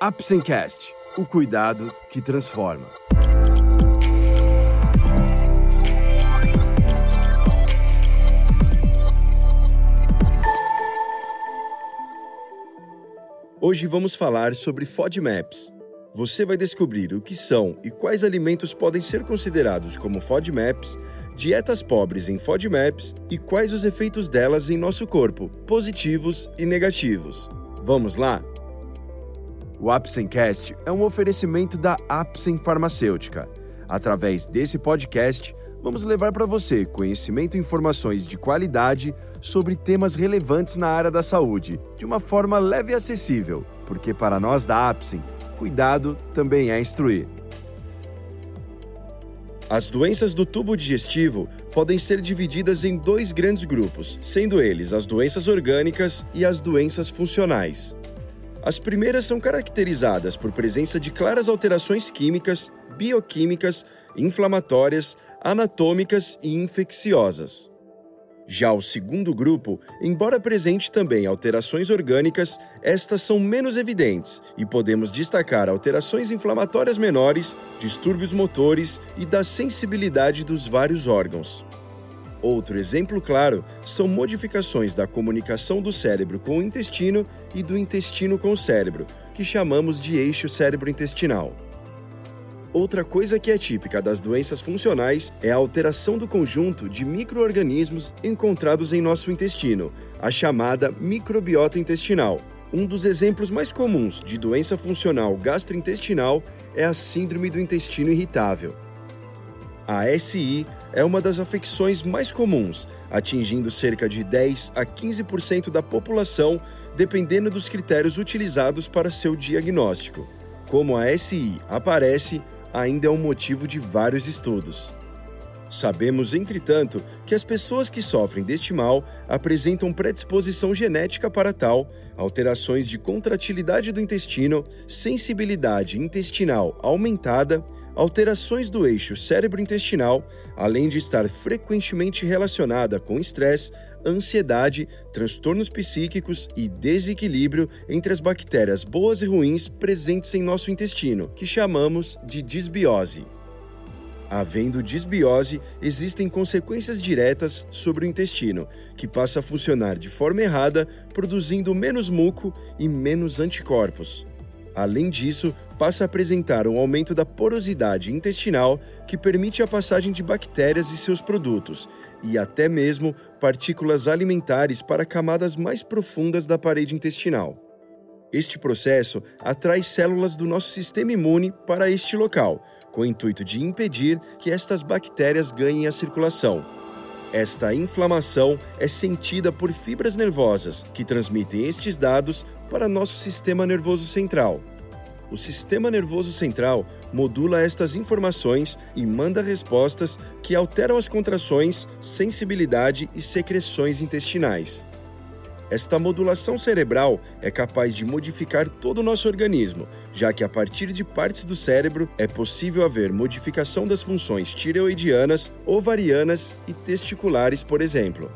Apsencast, o cuidado que transforma. Hoje vamos falar sobre FODMAPs. Você vai descobrir o que são e quais alimentos podem ser considerados como FODMAPs, dietas pobres em FODMAPs e quais os efeitos delas em nosso corpo, positivos e negativos. Vamos lá? O Apsencast é um oferecimento da Apsen Farmacêutica. Através desse podcast, vamos levar para você conhecimento e informações de qualidade sobre temas relevantes na área da saúde, de uma forma leve e acessível, porque para nós da Apsen, cuidado também é instruir. As doenças do tubo digestivo podem ser divididas em dois grandes grupos, sendo eles as doenças orgânicas e as doenças funcionais. As primeiras são caracterizadas por presença de claras alterações químicas, bioquímicas, inflamatórias, anatômicas e infecciosas. Já o segundo grupo, embora apresente também alterações orgânicas, estas são menos evidentes e podemos destacar alterações inflamatórias menores, distúrbios motores e da sensibilidade dos vários órgãos. Outro exemplo claro são modificações da comunicação do cérebro com o intestino e do intestino com o cérebro, que chamamos de eixo cérebro-intestinal. Outra coisa que é típica das doenças funcionais é a alteração do conjunto de microorganismos encontrados em nosso intestino, a chamada microbiota intestinal. Um dos exemplos mais comuns de doença funcional gastrointestinal é a síndrome do intestino irritável. A SI é uma das afecções mais comuns, atingindo cerca de 10 a 15% da população, dependendo dos critérios utilizados para seu diagnóstico. Como a SI aparece, ainda é um motivo de vários estudos. Sabemos, entretanto, que as pessoas que sofrem deste mal apresentam predisposição genética para tal, alterações de contratilidade do intestino, sensibilidade intestinal aumentada, alterações do eixo cérebro-intestinal, além de estar frequentemente relacionada com estresse, ansiedade, transtornos psíquicos e desequilíbrio entre as bactérias boas e ruins presentes em nosso intestino, que chamamos de disbiose. Havendo disbiose, existem consequências diretas sobre o intestino, que passa a funcionar de forma errada, produzindo menos muco e menos anticorpos. Além disso, passa a apresentar um aumento da porosidade intestinal que permite a passagem de bactérias e seus produtos, e até mesmo partículas alimentares para camadas mais profundas da parede intestinal. Este processo atrai células do nosso sistema imune para este local, com o intuito de impedir que estas bactérias ganhem a circulação. Esta inflamação é sentida por fibras nervosas que transmitem estes dados para nosso sistema nervoso central. O sistema nervoso central modula estas informações e manda respostas que alteram as contrações, sensibilidade e secreções intestinais. Esta modulação cerebral é capaz de modificar todo o nosso organismo, já que a partir de partes do cérebro é possível haver modificação das funções tireoidianas, ovarianas e testiculares, por exemplo.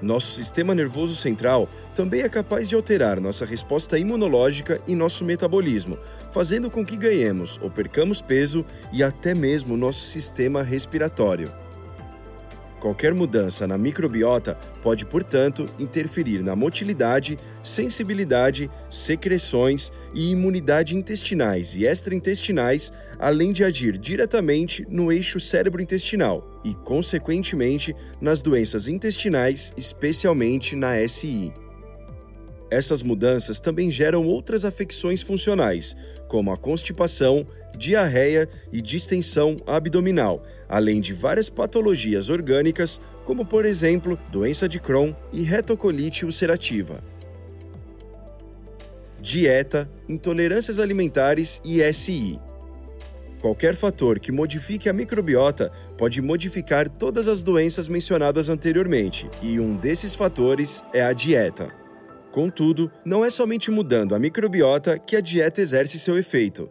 Nosso sistema nervoso central também é capaz de alterar nossa resposta imunológica e nosso metabolismo, fazendo com que ganhemos ou percamos peso e até mesmo nosso sistema respiratório. Qualquer mudança na microbiota pode, portanto, interferir na motilidade, sensibilidade, secreções e imunidade intestinais e extraintestinais, além de agir diretamente no eixo cérebro-intestinal e, consequentemente, nas doenças intestinais, especialmente na SI. Essas mudanças também geram outras afecções funcionais, como a constipação, diarreia e distensão abdominal, além de várias patologias orgânicas, como por exemplo doença de Crohn e retocolite ulcerativa. Dieta, intolerâncias alimentares e SI. Qualquer fator que modifique a microbiota pode modificar todas as doenças mencionadas anteriormente, e um desses fatores é a dieta. Contudo, não é somente mudando a microbiota que a dieta exerce seu efeito.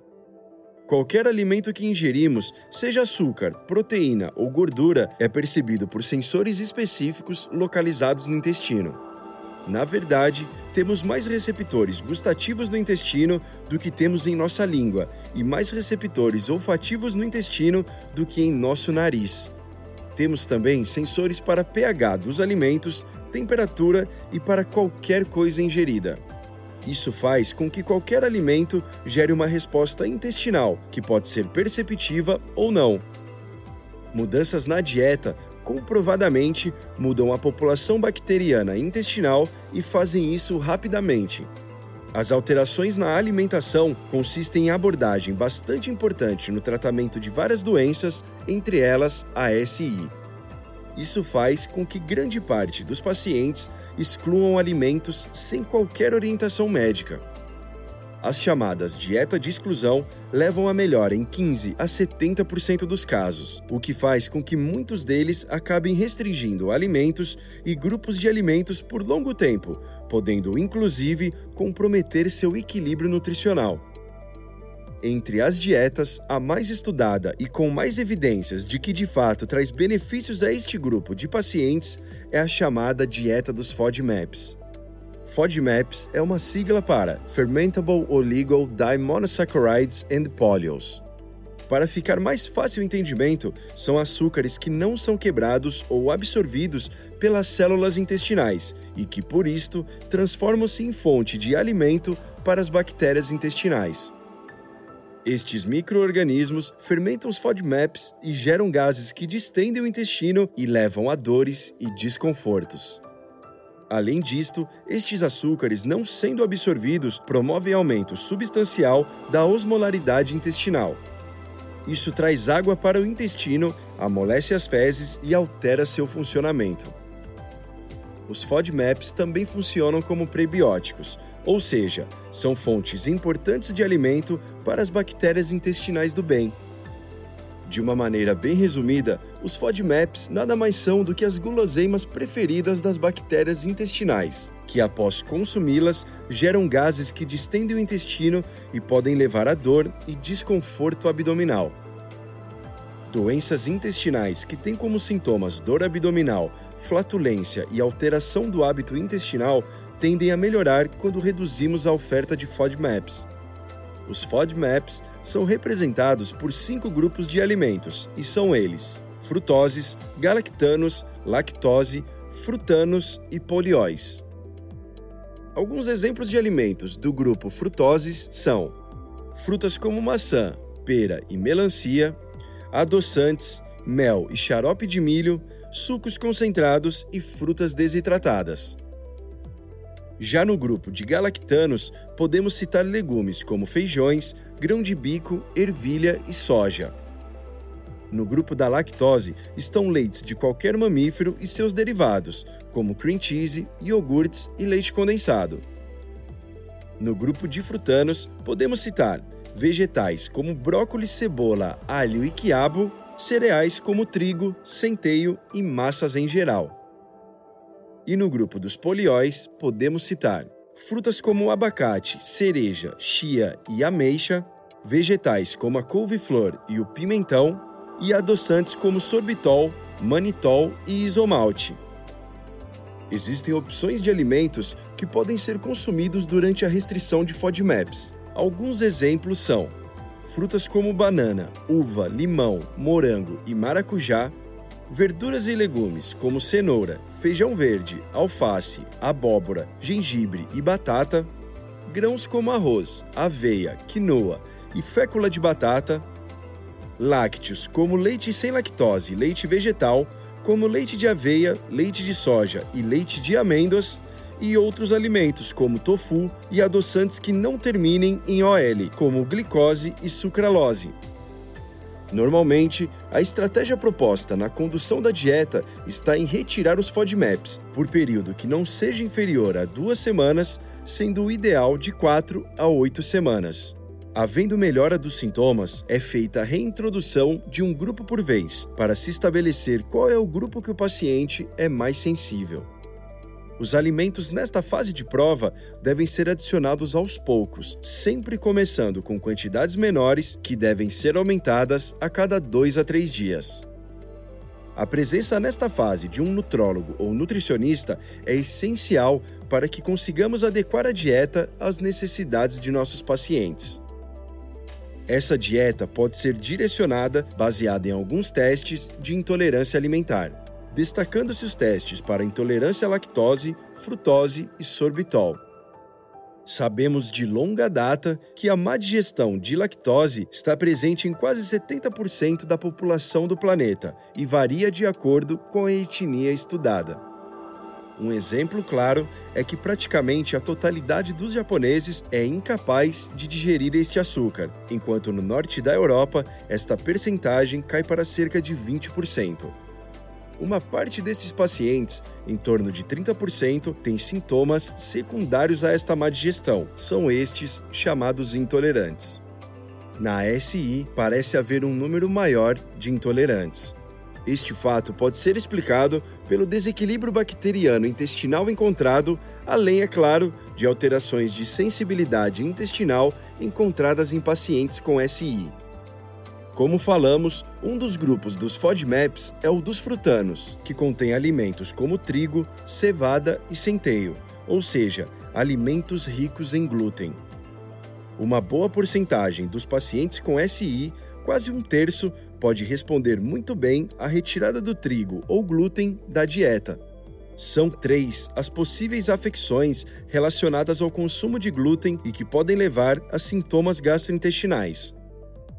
Qualquer alimento que ingerimos, seja açúcar, proteína ou gordura, é percebido por sensores específicos localizados no intestino. Na verdade, temos mais receptores gustativos no intestino do que temos em nossa língua e mais receptores olfativos no intestino do que em nosso nariz. Temos também sensores para pH dos alimentos, temperatura e para qualquer coisa ingerida. Isso faz com que qualquer alimento gere uma resposta intestinal, que pode ser perceptiva ou não. Mudanças na dieta comprovadamente mudam a população bacteriana intestinal e fazem isso rapidamente. As alterações na alimentação consistem em abordagem bastante importante no tratamento de várias doenças, entre elas a SI. Isso faz com que grande parte dos pacientes excluam alimentos sem qualquer orientação médica. As chamadas dieta de exclusão levam a melhora em 15 a 70% dos casos, o que faz com que muitos deles acabem restringindo alimentos e grupos de alimentos por longo tempo, podendo inclusive comprometer seu equilíbrio nutricional. Entre as dietas, a mais estudada e com mais evidências de que de fato traz benefícios a este grupo de pacientes é a chamada dieta dos FODMAPs. FODMAPs é uma sigla para Fermentable Oligo Monosaccharides and Polyols. Para ficar mais fácil o entendimento, são açúcares que não são quebrados ou absorvidos pelas células intestinais e que, por isto, transformam-se em fonte de alimento para as bactérias intestinais. Estes microorganismos fermentam os FODMAPs e geram gases que distendem o intestino e levam a dores e desconfortos. Além disto, estes açúcares não sendo absorvidos promovem aumento substancial da osmolaridade intestinal. Isso traz água para o intestino, amolece as fezes e altera seu funcionamento. Os FODMAPs também funcionam como prebióticos, ou seja, são fontes importantes de alimento para as bactérias intestinais do bem. De uma maneira bem resumida, os FODMAPs nada mais são do que as guloseimas preferidas das bactérias intestinais, que após consumi-las geram gases que distendem o intestino e podem levar a dor e desconforto abdominal. Doenças intestinais que têm como sintomas dor abdominal, flatulência e alteração do hábito intestinal tendem a melhorar quando reduzimos a oferta de FODMAPs. Os FODMAPs são representados por cinco grupos de alimentos e são eles: frutoses, galactanos, lactose, frutanos e polióis. Alguns exemplos de alimentos do grupo frutoses são frutas como maçã, pera e melancia, adoçantes, mel e xarope de milho, sucos concentrados e frutas desidratadas. Já no grupo de galactanos, podemos citar legumes como feijões, grão de bico, ervilha e soja. No grupo da lactose estão leites de qualquer mamífero e seus derivados, como cream cheese, iogurtes e leite condensado. No grupo de frutanos, podemos citar vegetais como brócolis, cebola, alho e quiabo, cereais como trigo, centeio e massas em geral. E no grupo dos polióis, podemos citar frutas como abacate, cereja, chia e ameixa, vegetais como a couve-flor e o pimentão, e adoçantes como sorbitol, manitol e isomalte. Existem opções de alimentos que podem ser consumidos durante a restrição de FODMAPs. Alguns exemplos são frutas como banana, uva, limão, morango e maracujá Verduras e legumes como cenoura, feijão verde, alface, abóbora, gengibre e batata. Grãos como arroz, aveia, quinoa e fécula de batata. Lácteos como leite sem lactose, leite vegetal, como leite de aveia, leite de soja e leite de amêndoas e outros alimentos como tofu e adoçantes que não terminem em OL, como glicose e sucralose. Normalmente, a estratégia proposta na condução da dieta está em retirar os FODMAPs por período que não seja inferior a duas semanas, sendo o ideal de 4 a 8 semanas. Havendo melhora dos sintomas, é feita a reintrodução de um grupo por vez, para se estabelecer qual é o grupo que o paciente é mais sensível. Os alimentos nesta fase de prova devem ser adicionados aos poucos, sempre começando com quantidades menores que devem ser aumentadas a cada 2 a 3 dias. A presença nesta fase de um nutrólogo ou nutricionista é essencial para que consigamos adequar a dieta às necessidades de nossos pacientes. Essa dieta pode ser direcionada baseada em alguns testes de intolerância alimentar, destacando-se os testes para intolerância à lactose, frutose e sorbitol. Sabemos de longa data que a má digestão de lactose está presente em quase 70% da população do planeta e varia de acordo com a etnia estudada. Um exemplo claro é que praticamente a totalidade dos japoneses é incapaz de digerir este açúcar, enquanto no norte da Europa esta percentagem cai para cerca de 20%. Uma parte destes pacientes, em torno de 30%, tem sintomas secundários a esta má digestão. São estes chamados intolerantes. Na ASI, parece haver um número maior de intolerantes. Este fato pode ser explicado pelo desequilíbrio bacteriano intestinal encontrado, além, é claro, de alterações de sensibilidade intestinal encontradas em pacientes com SI. Como falamos, um dos grupos dos FODMAPs é o dos frutanos, que contém alimentos como trigo, cevada e centeio, ou seja, alimentos ricos em glúten. Uma boa porcentagem dos pacientes com SI, quase um terço, pode responder muito bem à retirada do trigo ou glúten da dieta. São três as possíveis afecções relacionadas ao consumo de glúten e que podem levar a sintomas gastrointestinais.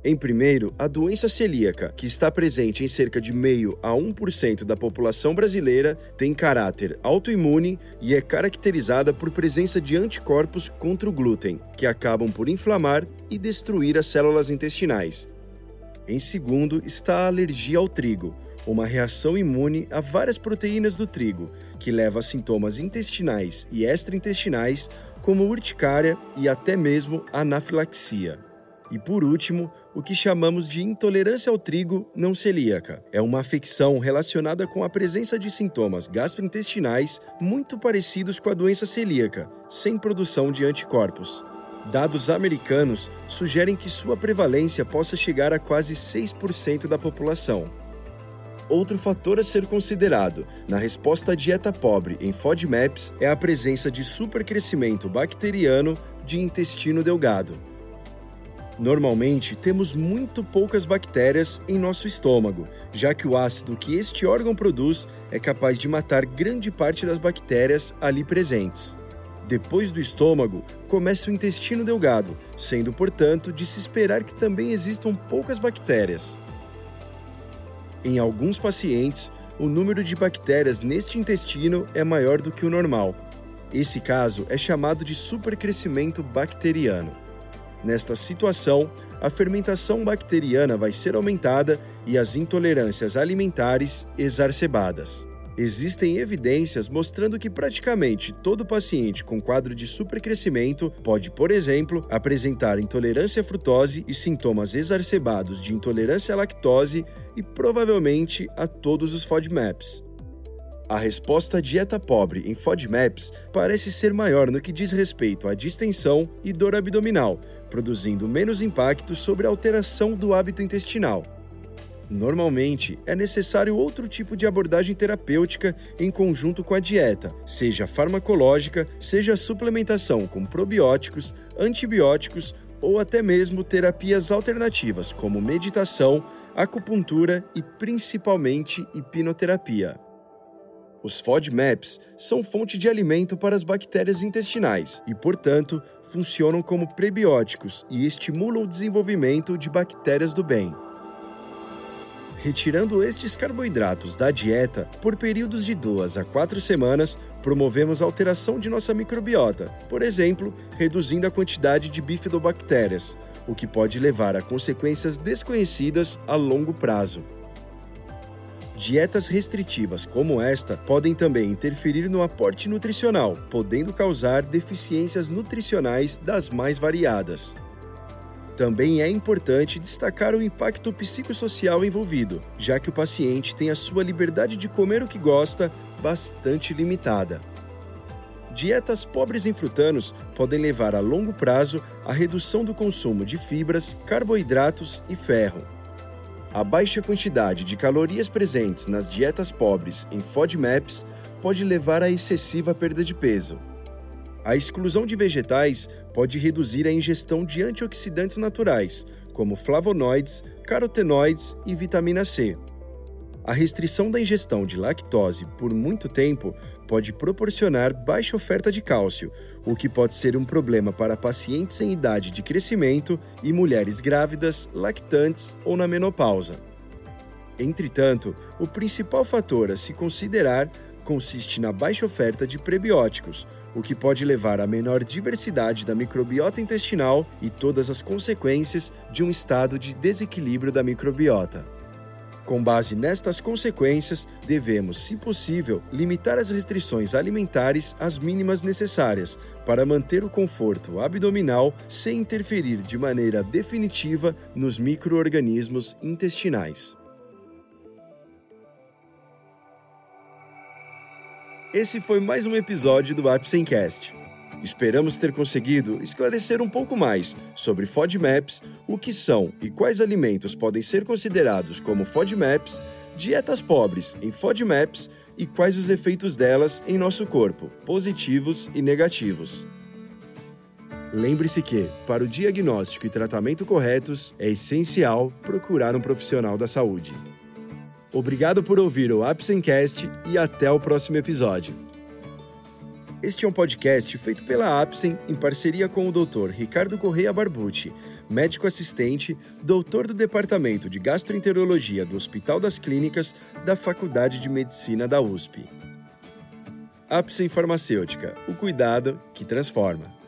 Em primeiro, a doença celíaca, que está presente em cerca de meio a 1% da população brasileira, tem caráter autoimune e é caracterizada por presença de anticorpos contra o glúten, que acabam por inflamar e destruir as células intestinais, em segundo está a alergia ao trigo, uma reação imune a várias proteínas do trigo, que leva a sintomas intestinais e extraintestinais, como urticária e até mesmo anafilaxia. E por último, o que chamamos de intolerância ao trigo não celíaca. É uma afecção relacionada com a presença de sintomas gastrointestinais muito parecidos com a doença celíaca, sem produção de anticorpos. Dados americanos sugerem que sua prevalência possa chegar a quase 6% da população. Outro fator a ser considerado na resposta à dieta pobre em FODMAPs é a presença de supercrescimento bacteriano de intestino delgado. Normalmente, temos muito poucas bactérias em nosso estômago, já que o ácido que este órgão produz é capaz de matar grande parte das bactérias ali presentes. Depois do estômago, começa o intestino delgado, sendo, portanto, de se esperar que também existam poucas bactérias. Em alguns pacientes, o número de bactérias neste intestino é maior do que o normal. Esse caso é chamado de supercrescimento bacteriano. Nesta situação, a fermentação bacteriana vai ser aumentada e as intolerâncias alimentares exacerbadas. Existem evidências mostrando que praticamente todo paciente com quadro de supercrescimento pode, por exemplo, apresentar intolerância à frutose e sintomas exacerbados de intolerância à lactose e provavelmente a todos os FODMAPs. A resposta à dieta pobre em FODMAPs parece ser maior no que diz respeito à distensão e dor abdominal, produzindo menos impacto sobre a alteração do hábito intestinal. Normalmente, é necessário outro tipo de abordagem terapêutica em conjunto com a dieta, seja farmacológica, seja suplementação com probióticos, antibióticos ou até mesmo terapias alternativas como meditação, acupuntura e principalmente hipnoterapia. Os FODMAPs são fonte de alimento para as bactérias intestinais e, portanto, funcionam como prebióticos e estimulam o desenvolvimento de bactérias do bem. Retirando estes carboidratos da dieta por períodos de duas a quatro semanas, promovemos alteração de nossa microbiota, por exemplo, reduzindo a quantidade de bifidobactérias, o que pode levar a consequências desconhecidas a longo prazo. Dietas restritivas como esta podem também interferir no aporte nutricional, podendo causar deficiências nutricionais das mais variadas. Também é importante destacar o impacto psicossocial envolvido, já que o paciente tem a sua liberdade de comer o que gosta bastante limitada. Dietas pobres em frutanos podem levar a longo prazo à redução do consumo de fibras, carboidratos e ferro. A baixa quantidade de calorias presentes nas dietas pobres em FODMAPs pode levar à excessiva perda de peso. A exclusão de vegetais pode reduzir a ingestão de antioxidantes naturais, como flavonoides, carotenoides e vitamina C. A restrição da ingestão de lactose por muito tempo pode proporcionar baixa oferta de cálcio, o que pode ser um problema para pacientes em idade de crescimento e mulheres grávidas, lactantes ou na menopausa. Entretanto, o principal fator a se considerar consiste na baixa oferta de prebióticos, o que pode levar à menor diversidade da microbiota intestinal e todas as consequências de um estado de desequilíbrio da microbiota. Com base nestas consequências, devemos, se possível, limitar as restrições alimentares às mínimas necessárias para manter o conforto abdominal sem interferir de maneira definitiva nos microorganismos intestinais. Esse foi mais um episódio do Apsencast. Esperamos ter conseguido esclarecer um pouco mais sobre FODMAPs, o que são e quais alimentos podem ser considerados como FODMAPs, dietas pobres em FODMAPs e quais os efeitos delas em nosso corpo, positivos e negativos. Lembre-se que, para o diagnóstico e tratamento corretos, é essencial procurar um profissional da saúde. Obrigado por ouvir o Apsencast e até o próximo episódio. Este é um podcast feito pela Apsen em parceria com o Dr. Ricardo Correia Barbucci, médico assistente, doutor do Departamento de Gastroenterologia do Hospital das Clínicas da Faculdade de Medicina da USP. Apsen Farmacêutica, o cuidado que transforma.